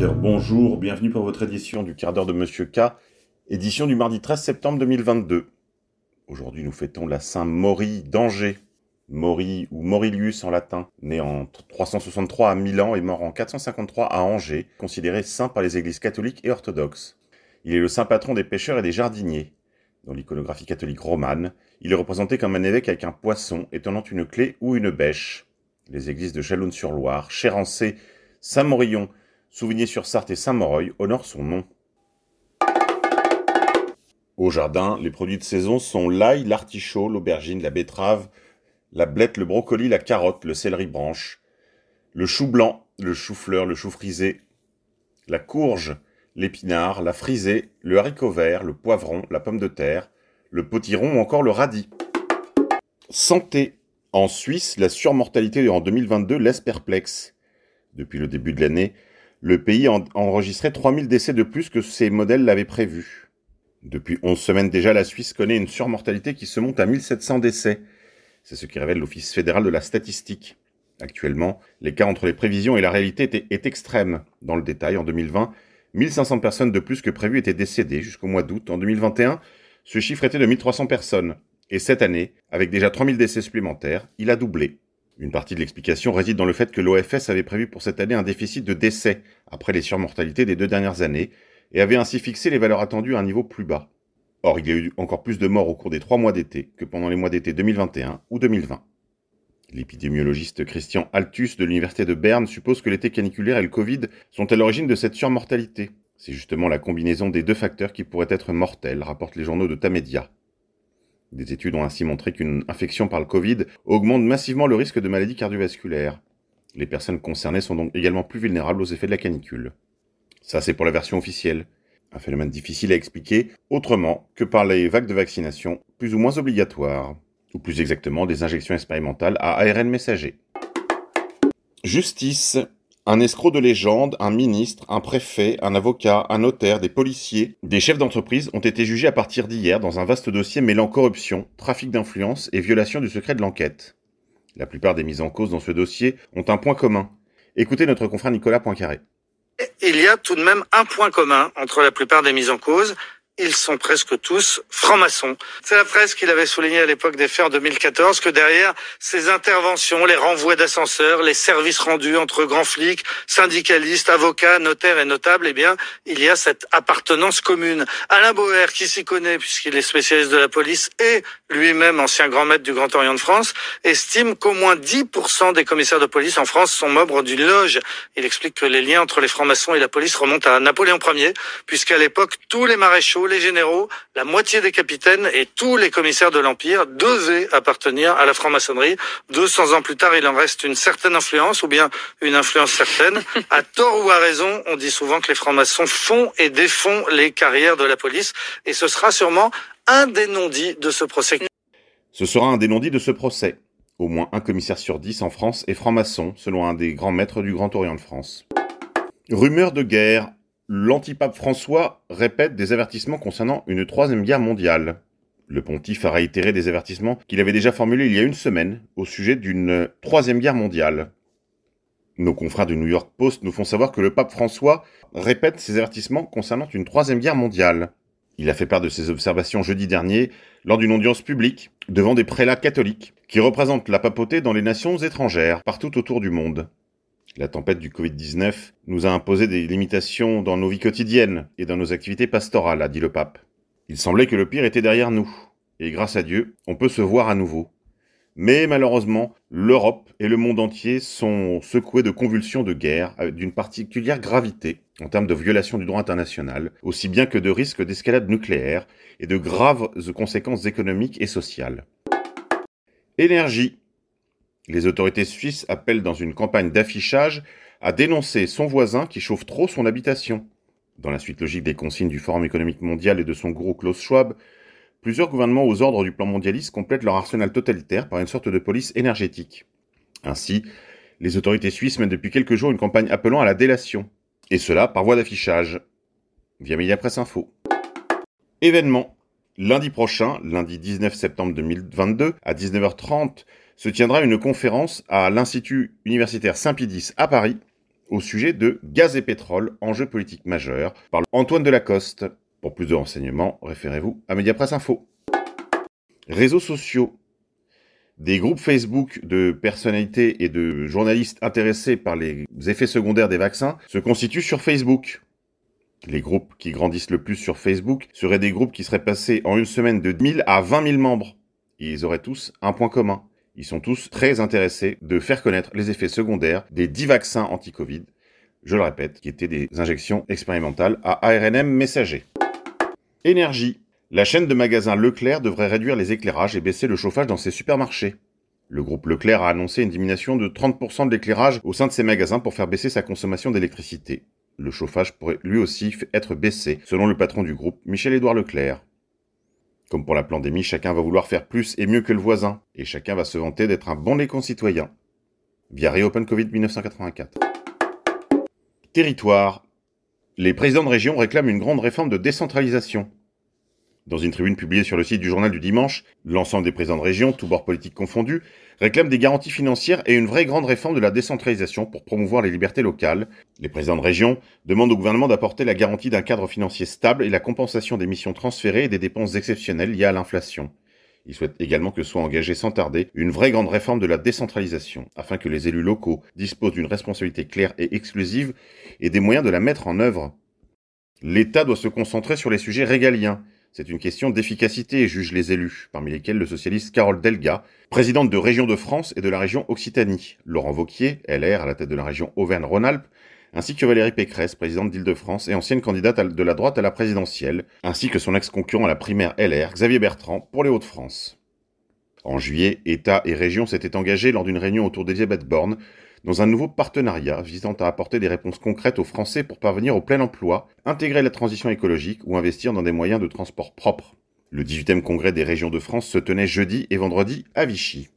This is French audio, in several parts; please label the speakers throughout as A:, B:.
A: Bonjour, bienvenue pour votre édition du quart d'heure de Monsieur K, édition du mardi 13 septembre 2022. Aujourd'hui, nous fêtons la Saint Maury d'Angers. Maury ou Maurilius en latin, né en 363 à Milan et mort en 453 à Angers, considéré saint par les églises catholiques et orthodoxes. Il est le saint patron des pêcheurs et des jardiniers. Dans l'iconographie catholique romane, il est représenté comme un évêque avec un poisson et tenant une clé ou une bêche. Les églises de Chalonne-sur-Loire, Chérancé, Saint-Morillon, Souvigné-sur-Sarthe et Saint-Moreuil honorent son nom. Au jardin, les produits de saison sont l'ail, l'artichaut, l'aubergine, la betterave, la blette, le brocoli, la carotte, le céleri branche, le chou blanc, le chou-fleur, le chou frisé, la courge, l'épinard, la frisée, le haricot vert, le poivron, la pomme de terre, le potiron ou encore le radis. Santé. En Suisse, la surmortalité en 2022 laisse perplexe. Depuis le début de l'année, le pays a enregistré 3000 décès de plus que ses modèles l'avaient prévu. Depuis 11 semaines déjà, la Suisse connaît une surmortalité qui se monte à 1700 décès. C'est ce qui révèle l'Office fédéral de la statistique. Actuellement, l'écart entre les prévisions et la réalité est, est extrême. Dans le détail, en 2020, 1500 personnes de plus que prévu étaient décédées jusqu'au mois d'août. En 2021, ce chiffre était de 1300 personnes. Et cette année, avec déjà 3000 décès supplémentaires, il a doublé. Une partie de l'explication réside dans le fait que l'OFS avait prévu pour cette année un déficit de décès après les surmortalités des deux dernières années et avait ainsi fixé les valeurs attendues à un niveau plus bas. Or, il y a eu encore plus de morts au cours des trois mois d'été que pendant les mois d'été 2021 ou 2020. L'épidémiologiste Christian Altus de l'Université de Berne suppose que l'été caniculaire et le Covid sont à l'origine de cette surmortalité. C'est justement la combinaison des deux facteurs qui pourraient être mortels, rapportent les journaux de Tamedia. Des études ont ainsi montré qu'une infection par le Covid augmente massivement le risque de maladies cardiovasculaires. Les personnes concernées sont donc également plus vulnérables aux effets de la canicule. Ça, c'est pour la version officielle. Un phénomène difficile à expliquer autrement que par les vagues de vaccination plus ou moins obligatoires, ou plus exactement des injections expérimentales à ARN messager. Justice. Un escroc de légende, un ministre, un préfet, un avocat, un notaire, des policiers, des chefs d'entreprise ont été jugés à partir d'hier dans un vaste dossier mêlant corruption, trafic d'influence et violation du secret de l'enquête. La plupart des mises en cause dans ce dossier ont un point commun. Écoutez notre confrère Nicolas Poincaré
B: il y a tout de même un point commun entre la plupart des mises en cause, ils sont presque tous francs-maçons. C'est la presse qui l'avait souligné à l'époque des faits en 2014 que derrière ces interventions, les renvois d'ascenseurs, les services rendus entre grands flics, syndicalistes, avocats, notaires et notables, eh bien, il y a cette appartenance commune. Alain Boer, qui s'y connaît puisqu'il est spécialiste de la police et lui-même ancien grand maître du Grand Orient de France, estime qu'au moins 10% des commissaires de police en France sont membres d'une loge. Il explique que les liens entre les francs-maçons et la police remontent à Napoléon Ier, puisqu'à l'époque, tous les maréchaux les généraux, la moitié des capitaines et tous les commissaires de l'Empire devaient appartenir à la franc-maçonnerie. 200 ans plus tard, il en reste une certaine influence, ou bien une influence certaine. À tort ou à raison, on dit souvent que les francs-maçons font et défont les carrières de la police, et ce sera sûrement un des non-dits de ce procès.
A: Ce sera un des non-dits de ce procès. Au moins un commissaire sur dix en France est franc-maçon, selon un des grands maîtres du Grand Orient de France. Rumeur de guerre, l'antipape François répète des avertissements concernant une troisième guerre mondiale. Le pontife a réitéré des avertissements qu'il avait déjà formulés il y a une semaine au sujet d'une troisième guerre mondiale. Nos confrères du New York Post nous font savoir que le pape François répète ses avertissements concernant une troisième guerre mondiale. Il a fait part de ses observations jeudi dernier lors d'une audience publique devant des prélats catholiques qui représentent la papauté dans les nations étrangères partout autour du monde. La tempête du Covid-19 nous a imposé des limitations dans nos vies quotidiennes et dans nos activités pastorales, a dit le pape. Il semblait que le pire était derrière nous, et grâce à Dieu, on peut se voir à nouveau. Mais malheureusement, l'Europe et le monde entier sont secoués de convulsions de guerre d'une particulière gravité en termes de violation du droit international, aussi bien que de risques d'escalade nucléaire et de graves conséquences économiques et sociales. Énergie. Les autorités suisses appellent dans une campagne d'affichage à dénoncer son voisin qui chauffe trop son habitation. Dans la suite logique des consignes du Forum économique mondial et de son gourou Klaus Schwab, plusieurs gouvernements aux ordres du plan mondialiste complètent leur arsenal totalitaire par une sorte de police énergétique. Ainsi, les autorités suisses mènent depuis quelques jours une campagne appelant à la délation, et cela par voie d'affichage, via Media Presse Info. Événement. Lundi prochain, lundi 19 septembre 2022, à 19h30, se tiendra une conférence à l'Institut universitaire Saint-Pédis à Paris au sujet de gaz et pétrole, enjeu politique majeur, par Antoine Delacoste. Pour plus de renseignements, référez-vous à Mediapresse Info. Réseaux sociaux. Des groupes Facebook de personnalités et de journalistes intéressés par les effets secondaires des vaccins se constituent sur Facebook. Les groupes qui grandissent le plus sur Facebook seraient des groupes qui seraient passés en une semaine de 1000 à 20 000 membres. Ils auraient tous un point commun. Ils sont tous très intéressés de faire connaître les effets secondaires des 10 vaccins anti-Covid, je le répète, qui étaient des injections expérimentales à ARNM messager. Énergie. La chaîne de magasins Leclerc devrait réduire les éclairages et baisser le chauffage dans ses supermarchés. Le groupe Leclerc a annoncé une diminution de 30% de l'éclairage au sein de ses magasins pour faire baisser sa consommation d'électricité. Le chauffage pourrait lui aussi être baissé, selon le patron du groupe, Michel-Édouard Leclerc. Comme pour la pandémie, chacun va vouloir faire plus et mieux que le voisin, et chacun va se vanter d'être un bon des concitoyens. Via Reopen Covid 1984. Territoire. Les présidents de région réclament une grande réforme de décentralisation. Dans une tribune publiée sur le site du journal du dimanche, l'ensemble des présidents de région, tous bords politiques confondus, réclament des garanties financières et une vraie grande réforme de la décentralisation pour promouvoir les libertés locales. Les présidents de région demandent au gouvernement d'apporter la garantie d'un cadre financier stable et la compensation des missions transférées et des dépenses exceptionnelles liées à l'inflation. Ils souhaitent également que soit engagée sans tarder une vraie grande réforme de la décentralisation, afin que les élus locaux disposent d'une responsabilité claire et exclusive et des moyens de la mettre en œuvre. L'État doit se concentrer sur les sujets régaliens, c'est une question d'efficacité, jugent les élus, parmi lesquels le socialiste Carole Delga, présidente de Région de France et de la région Occitanie, Laurent Vauquier, LR à la tête de la région Auvergne-Rhône-Alpes, ainsi que Valérie Pécresse, présidente d'Île-de-France et ancienne candidate de la droite à la présidentielle, ainsi que son ex-concurrent à la primaire LR, Xavier Bertrand, pour les Hauts-de-France. En juillet, État et région s'étaient engagés lors d'une réunion autour d'Elisabeth Borne dans un nouveau partenariat visant à apporter des réponses concrètes aux Français pour parvenir au plein emploi, intégrer la transition écologique ou investir dans des moyens de transport propres. Le 18e congrès des régions de France se tenait jeudi et vendredi à Vichy.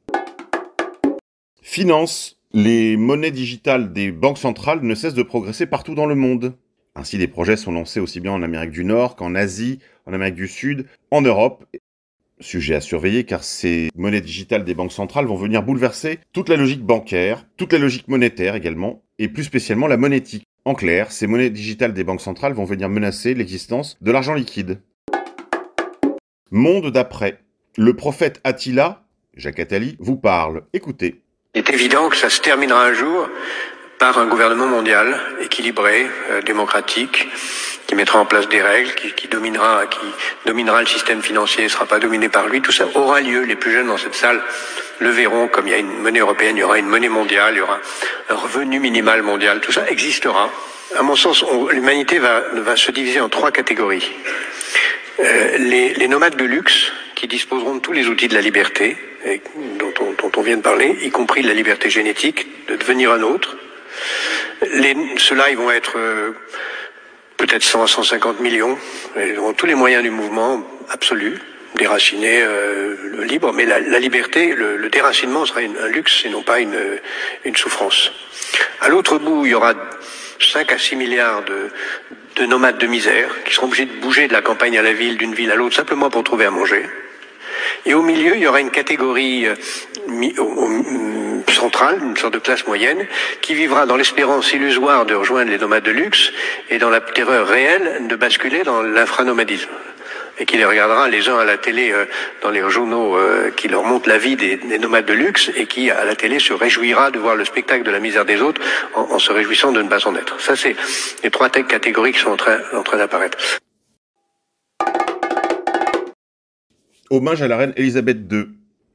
A: Finance. Les monnaies digitales des banques centrales ne cessent de progresser partout dans le monde. Ainsi, des projets sont lancés aussi bien en Amérique du Nord qu'en Asie, en Amérique du Sud, en Europe Sujet à surveiller car ces monnaies digitales des banques centrales vont venir bouleverser toute la logique bancaire, toute la logique monétaire également, et plus spécialement la monétique. En clair, ces monnaies digitales des banques centrales vont venir menacer l'existence de l'argent liquide. Monde d'après. Le prophète Attila, Jacques Attali, vous parle. Écoutez.
C: Il est évident que ça se terminera un jour par un gouvernement mondial équilibré, euh, démocratique, qui mettra en place des règles, qui, dominera, qui dominera le système financier, ne sera pas dominé par lui. Tout ça aura lieu. Les plus jeunes dans cette salle le verront. Comme il y a une monnaie européenne, il y aura une monnaie mondiale, il y aura un revenu minimal mondial. Tout ça existera. À mon sens, l'humanité va, va se diviser en trois catégories. Euh, les, nomades de luxe, qui disposeront de tous les outils de la liberté, dont, on, dont on vient de parler, y compris de la liberté génétique, de devenir un autre. Ceux-là, ils vont être euh, peut-être 100 à 150 millions. Ils auront tous les moyens du mouvement absolu, déraciné, euh, libre. Mais la, liberté, le, le, déracinement sera un luxe et non pas une, une souffrance. À l'autre bout, il y aura 5 à 6 milliards de nomades de misère qui seront obligés de bouger de la campagne à la ville, d'une ville à l'autre, simplement pour trouver à manger. Et au milieu, il y aura une catégorie euh, centrale, une sorte de classe moyenne, qui vivra dans l'espérance illusoire de rejoindre les nomades de luxe et dans la terreur réelle de basculer dans l'infranomadisme et qui les regardera les uns à la télé euh, dans les journaux euh, qui leur montrent la vie des, des, nomades de luxe et qui à la télé se réjouira de voir le spectacle de la misère des autres en, se réjouissant de ne pas en être. Ça c'est les trois catégories qui sont en train d'apparaître.
A: Hommage à la reine Elisabeth II.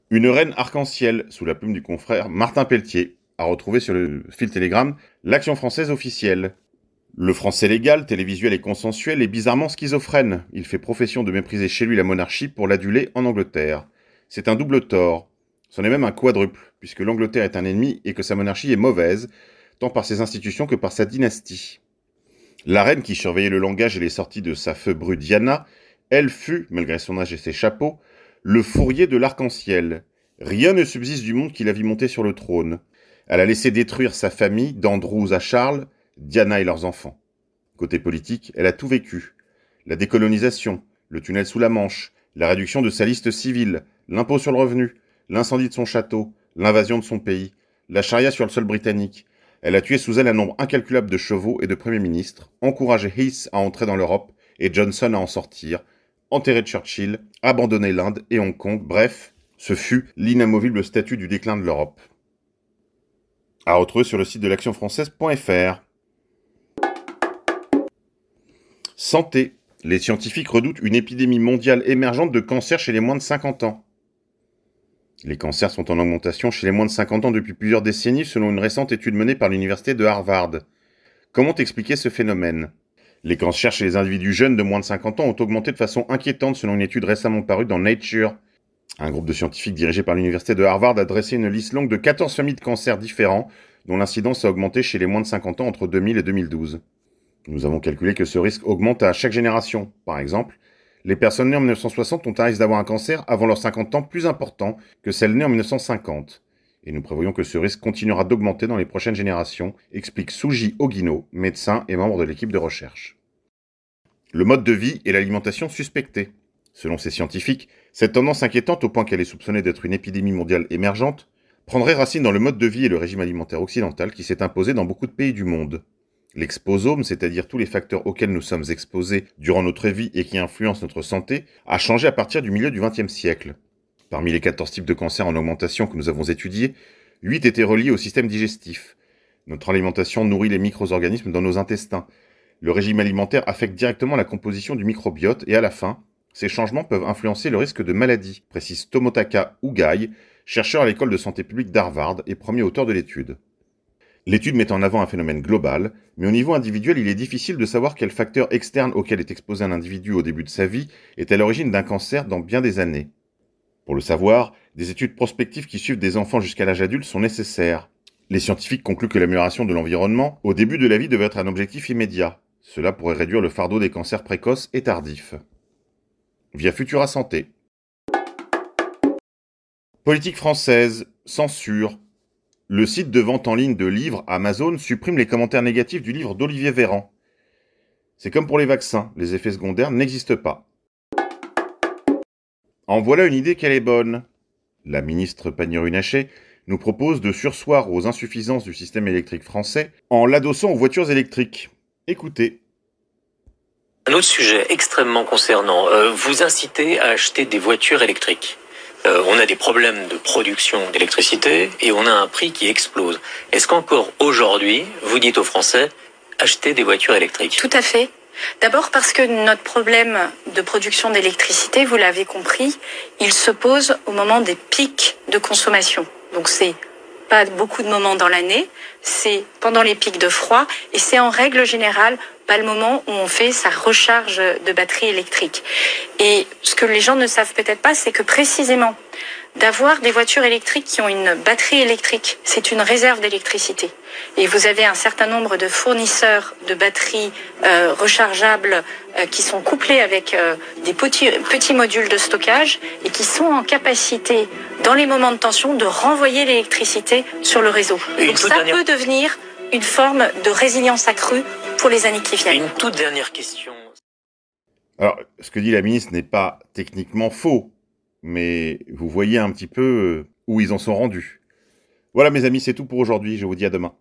A: Une reine arc-en-ciel, sous la plume du confrère Martin Pelletier, à retrouver sur le fil télégramme l'action française officielle. Le français légal, télévisuel et consensuel est bizarrement schizophrène. Il fait profession de mépriser chez lui la monarchie pour l'aduler en Angleterre. C'est un double tort. C'en est même un quadruple, puisque l'Angleterre est un ennemi et que sa monarchie est mauvaise, tant par ses institutions que par sa dynastie. La reine qui surveillait le langage et les sorties de sa feu Diana elle fut, malgré son âge et ses chapeaux, le fourrier de l'arc-en-ciel. Rien ne subsiste du monde qui la vit monter sur le trône. Elle a laissé détruire sa famille, d'Andrews à Charles, Diana et leurs enfants. Côté politique, elle a tout vécu. La décolonisation, le tunnel sous la Manche, la réduction de sa liste civile, l'impôt sur le revenu, l'incendie de son château, l'invasion de son pays, la charia sur le sol britannique. Elle a tué sous elle un nombre incalculable de chevaux et de premiers ministres, encouragé Heath à entrer dans l'Europe et Johnson à en sortir, enterré Churchill, abandonné l'Inde et Hong Kong, bref, ce fut l'inamovible statut du déclin de l'Europe. À retrouver sur le site de l'actionfrançaise.fr. Santé. Les scientifiques redoutent une épidémie mondiale émergente de cancer chez les moins de 50 ans. Les cancers sont en augmentation chez les moins de 50 ans depuis plusieurs décennies selon une récente étude menée par l'université de Harvard. Comment expliquer ce phénomène? Les cancers chez les individus jeunes de moins de 50 ans ont augmenté de façon inquiétante selon une étude récemment parue dans Nature. Un groupe de scientifiques dirigé par l'université de Harvard a dressé une liste longue de 14 familles de cancers différents dont l'incidence a augmenté chez les moins de 50 ans entre 2000 et 2012. Nous avons calculé que ce risque augmente à chaque génération. Par exemple, les personnes nées en 1960 ont un risque d'avoir un cancer avant leurs 50 ans plus important que celles nées en 1950. Et nous prévoyons que ce risque continuera d'augmenter dans les prochaines générations, explique Suji Ogino, médecin et membre de l'équipe de recherche. Le mode de vie et l'alimentation suspectés. Selon ces scientifiques, cette tendance inquiétante au point qu'elle est soupçonnée d'être une épidémie mondiale émergente prendrait racine dans le mode de vie et le régime alimentaire occidental qui s'est imposé dans beaucoup de pays du monde. L'exposome, c'est-à-dire tous les facteurs auxquels nous sommes exposés durant notre vie et qui influencent notre santé, a changé à partir du milieu du XXe siècle. Parmi les 14 types de cancers en augmentation que nous avons étudiés, 8 étaient reliés au système digestif. Notre alimentation nourrit les micro-organismes dans nos intestins. Le régime alimentaire affecte directement la composition du microbiote et à la fin, ces changements peuvent influencer le risque de maladie, précise Tomotaka Ugai, chercheur à l'école de santé publique d'Harvard et premier auteur de l'étude. L'étude met en avant un phénomène global, mais au niveau individuel, il est difficile de savoir quel facteur externe auquel est exposé un individu au début de sa vie est à l'origine d'un cancer dans bien des années. Pour le savoir, des études prospectives qui suivent des enfants jusqu'à l'âge adulte sont nécessaires. Les scientifiques concluent que l'amélioration de l'environnement au début de la vie devait être un objectif immédiat. Cela pourrait réduire le fardeau des cancers précoces et tardifs. Via Futura Santé. Politique française, censure, le site de vente en ligne de livres Amazon supprime les commentaires négatifs du livre d'Olivier Véran. C'est comme pour les vaccins, les effets secondaires n'existent pas. En voilà une idée qu'elle est bonne. La ministre Pannier-Runacher nous propose de sursoir aux insuffisances du système électrique français en l'adossant aux voitures électriques. Écoutez.
D: Un autre sujet extrêmement concernant, euh, vous incitez à acheter des voitures électriques. Euh, on a des problèmes de production d'électricité et on a un prix qui explose. Est-ce qu'encore aujourd'hui, vous dites aux Français, achetez des voitures électriques?
E: Tout à fait. D'abord parce que notre problème de production d'électricité, vous l'avez compris, il se pose au moment des pics de consommation. Donc c'est pas beaucoup de moments dans l'année, c'est pendant les pics de froid et c'est en règle générale pas le moment où on fait sa recharge de batterie électrique. Et ce que les gens ne savent peut-être pas, c'est que précisément d'avoir des voitures électriques qui ont une batterie électrique, c'est une réserve d'électricité. Et vous avez un certain nombre de fournisseurs de batteries euh, rechargeables euh, qui sont couplés avec euh, des petits, petits modules de stockage et qui sont en capacité, dans les moments de tension, de renvoyer l'électricité sur le réseau. Donc ça peut devenir une forme de résilience accrue pour les années qui viennent.
D: Une toute dernière question.
A: Alors, ce que dit la ministre n'est pas techniquement faux, mais vous voyez un petit peu où ils en sont rendus. Voilà mes amis, c'est tout pour aujourd'hui, je vous dis à demain.